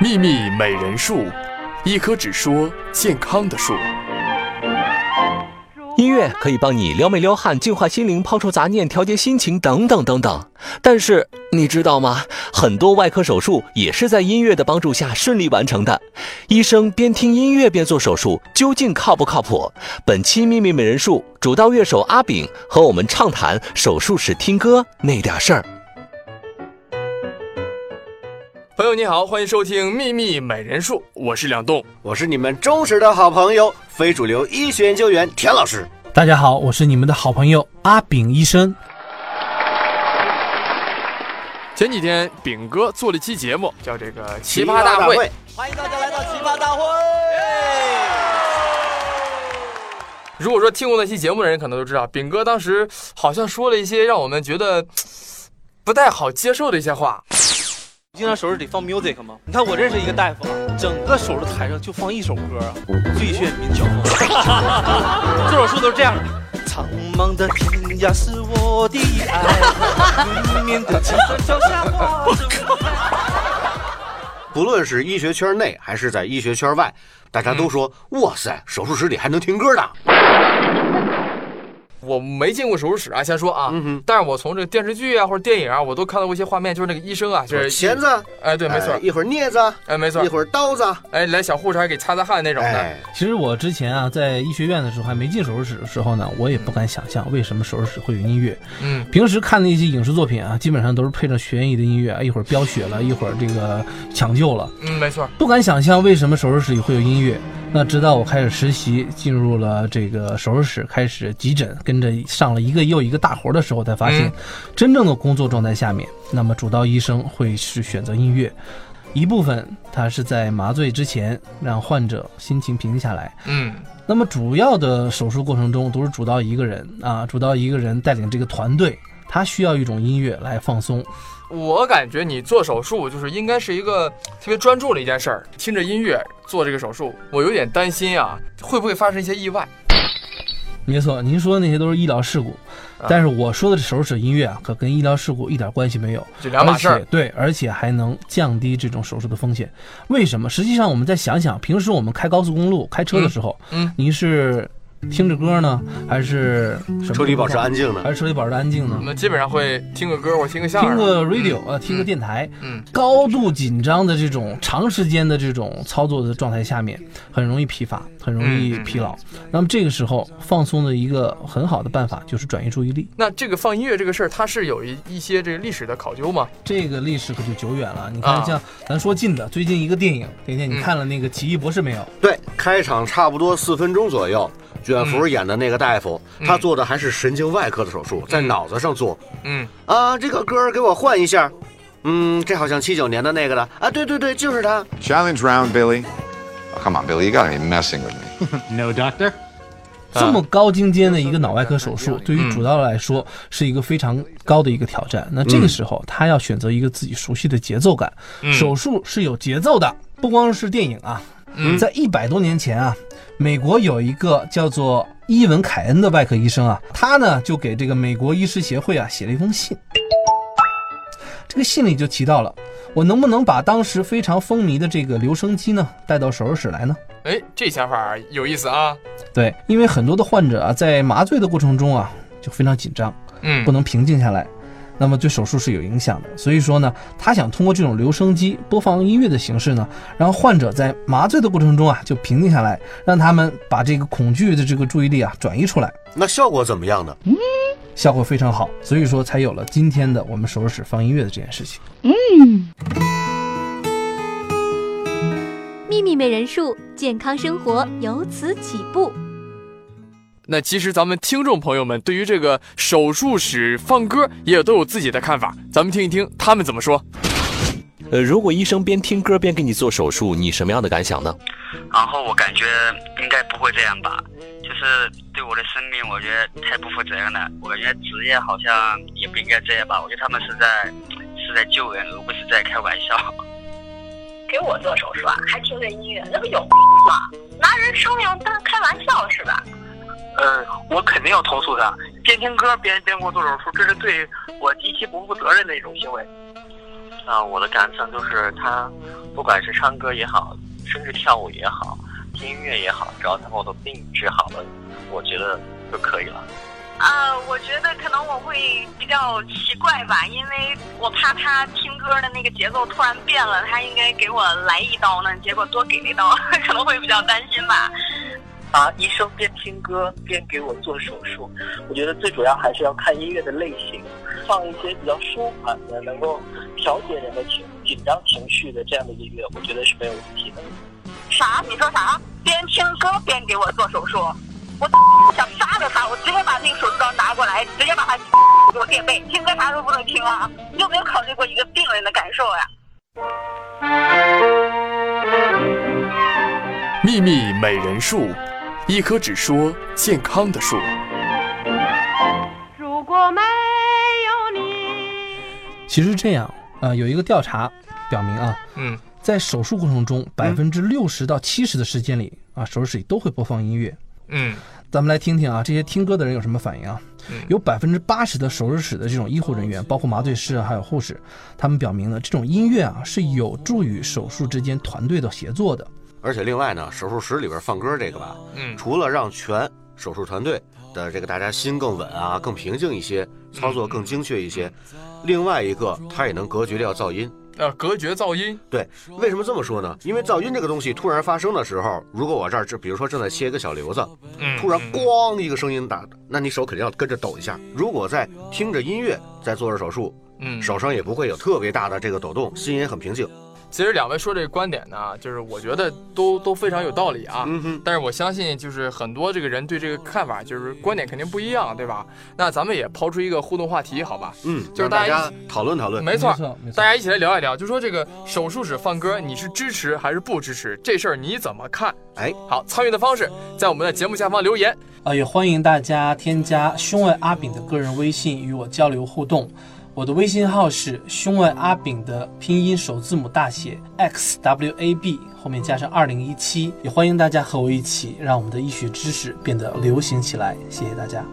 秘密美人树，一棵只说健康的树。音乐可以帮你撩妹撩汉、净化心灵、抛除杂念、调节心情等等等等。但是你知道吗？很多外科手术也是在音乐的帮助下顺利完成的。医生边听音乐边做手术，究竟靠不靠谱？本期秘密美人树主刀乐手阿炳和我们畅谈手术时听歌那点事儿。友你好，欢迎收听《秘密美人术》，我是梁栋，我是你们忠实的好朋友，非主流医学研究员田老师。大家好，我是你们的好朋友阿炳医生。前几天炳哥做了一期节目，叫这个《奇葩大会》，欢迎大家来到奇葩大会。如果说听过那期节目的人，可能都知道，炳哥当时好像说了一些让我们觉得不太好接受的一些话。经常手术得放 music 吗？你看我认识一个大夫啊，整个手术台上就放一首歌啊，《最炫民族风》。做手术都是这样的。苍茫的天涯是我的爱，面的青山脚下花。不论是医学圈内还是在医学圈外，大家都说：“哇塞，手术室里还能听歌的。”我没进过手术室啊，先说啊，但是我从这个电视剧啊或者电影啊，我都看到过一些画面，就是那个医生啊，就是钳子，哎，对，没错，一会儿镊子，哎，没错，一会儿刀子，哎，来小护士还给擦擦汗那种的。其实我之前啊，在医学院的时候还没进手术室的时候呢，我也不敢想象为什么手术室会有音乐。嗯，平时看的一些影视作品啊，基本上都是配着悬疑的音乐，一会儿飙血了，一会儿这个抢救了。嗯，没错，不敢想象为什么手术室里会有音乐。那直到我开始实习，进入了这个手术室，开始急诊，跟着上了一个又一个大活的时候，才发现，真正的工作状态下面，那么主刀医生会是选择音乐，一部分他是在麻醉之前让患者心情平静下来，嗯，那么主要的手术过程中都是主刀一个人啊，主刀一个人带领这个团队，他需要一种音乐来放松。我感觉你做手术就是应该是一个特别专注的一件事儿，听着音乐做这个手术，我有点担心啊，会不会发生一些意外？没错，您说的那些都是医疗事故，但是我说的这手指音乐啊，可跟医疗事故一点关系没有，这两码事儿。对，而且还能降低这种手术的风险。为什么？实际上，我们再想想，平时我们开高速公路开车的时候，嗯，您是。听着歌呢，还是车里保持安静呢？还是车里保持安静呢？我们基本上会听个歌或听个相声，听个 radio 啊，听个电台。嗯，高度紧张的这种长时间的这种操作的状态下面，很容易疲乏，很容易疲劳。那么这个时候放松的一个很好的办法就是转移注意力。那这个放音乐这个事儿，它是有一一些这个历史的考究吗？这个历史可就久远了。你看，像咱说近的，最近一个电影，甜甜，你看了那个《奇异博士》没有？对，开场差不多四分钟左右。卷福演的那个大夫，他做的还是神经外科的手术，在脑子上做。嗯啊，这个歌给我换一下。嗯，这好像七九年的那个了啊，对对对，就是他。Challenge round, Billy. Come on, Billy, you gotta be messing with me. No, doctor. 这么高精尖的一个脑外科手术，对于主刀来说是一个非常高的一个挑战。那这个时候，他要选择一个自己熟悉的节奏感。手术是有节奏的，不光是电影啊。在一百多年前啊，美国有一个叫做伊文·凯恩的外科医生啊，他呢就给这个美国医师协会啊写了一封信。这个信里就提到了，我能不能把当时非常风靡的这个留声机呢带到手术室来呢？哎，这想法有意思啊。对，因为很多的患者啊，在麻醉的过程中啊，就非常紧张，嗯，不能平静下来。那么对手术是有影响的，所以说呢，他想通过这种留声机播放音乐的形式呢，让患者在麻醉的过程中啊就平静下来，让他们把这个恐惧的这个注意力啊转移出来。那效果怎么样呢？嗯，效果非常好，所以说才有了今天的我们手术室放音乐的这件事情。嗯，秘密美人术，健康生活由此起步。那其实咱们听众朋友们对于这个手术室放歌也都有自己的看法，咱们听一听他们怎么说。呃，如果医生边听歌边给你做手术，你什么样的感想呢？然后我感觉应该不会这样吧，就是对我的生命，我觉得太不负责任了。我感觉职业好像也不应该这样吧，我觉得他们是在是在救人，而不是在开玩笑。给我做手术啊，还听着音乐，那不有病吗？拿人生命当开玩笑是吧？嗯，我肯定要投诉他，边听歌边边给我做手术，这是对我极其不负责任的一种行为。啊，我的感想就是他不管是唱歌也好，甚至跳舞也好，听音乐也好，只要他把我的病治好了，我觉得就可以了。啊，我觉得可能我会比较奇怪吧，因为我怕他听歌的那个节奏突然变了，他应该给我来一刀呢，结果多给了一刀，可能会比较担心吧。啊，医生边听歌边给我做手术，我觉得最主要还是要看音乐的类型，放一些比较舒缓的，能够调节人的情紧张情绪的这样的音乐，我觉得是没有问题的。啥？你说啥？边听歌边给我做手术？我想杀了他，我直接把那个手术刀拿过来，直接把他给我垫背，听歌啥都不能听啊！你有没有考虑过一个病人的感受呀？秘密美人树，一棵只说健康的树。如果没有你，其实这样啊，有一个调查表明啊，嗯，在手术过程中，百分之六十到七十的时间里啊，手术室里都会播放音乐。嗯，咱们来听听啊，这些听歌的人有什么反应啊？有百分之八十的手术室的这种医护人员，包括麻醉师啊，还有护士，他们表明呢，这种音乐啊是有助于手术之间团队的协作的。而且另外呢，手术室里边放歌这个吧，嗯，除了让全手术团队的这个大家心更稳啊，更平静一些，操作更精确一些，另外一个它也能隔绝掉噪音。呃，隔绝噪音。对，为什么这么说呢？因为噪音这个东西突然发生的时候，如果我这儿就比如说正在切一个小瘤子，嗯，突然咣一个声音打，那你手肯定要跟着抖一下。如果在听着音乐在做着手术，嗯，手上也不会有特别大的这个抖动，心也很平静。其实两位说这个观点呢，就是我觉得都都非常有道理啊。嗯。但是我相信，就是很多这个人对这个看法，就是观点肯定不一样，对吧？那咱们也抛出一个互动话题，好吧？嗯，就是大家讨论讨论。没错，没错。大家一起来聊一聊，就说这个手术室放歌，你是支持还是不支持？这事儿你怎么看？哎，好，参与的方式在我们的节目下方留言。啊，也欢迎大家添加胸外阿炳的个人微信与我交流互动。我的微信号是胸外阿炳的拼音首字母大写 x w a b 后面加上二零一七，也欢迎大家和我一起让我们的医学知识变得流行起来。谢谢大家。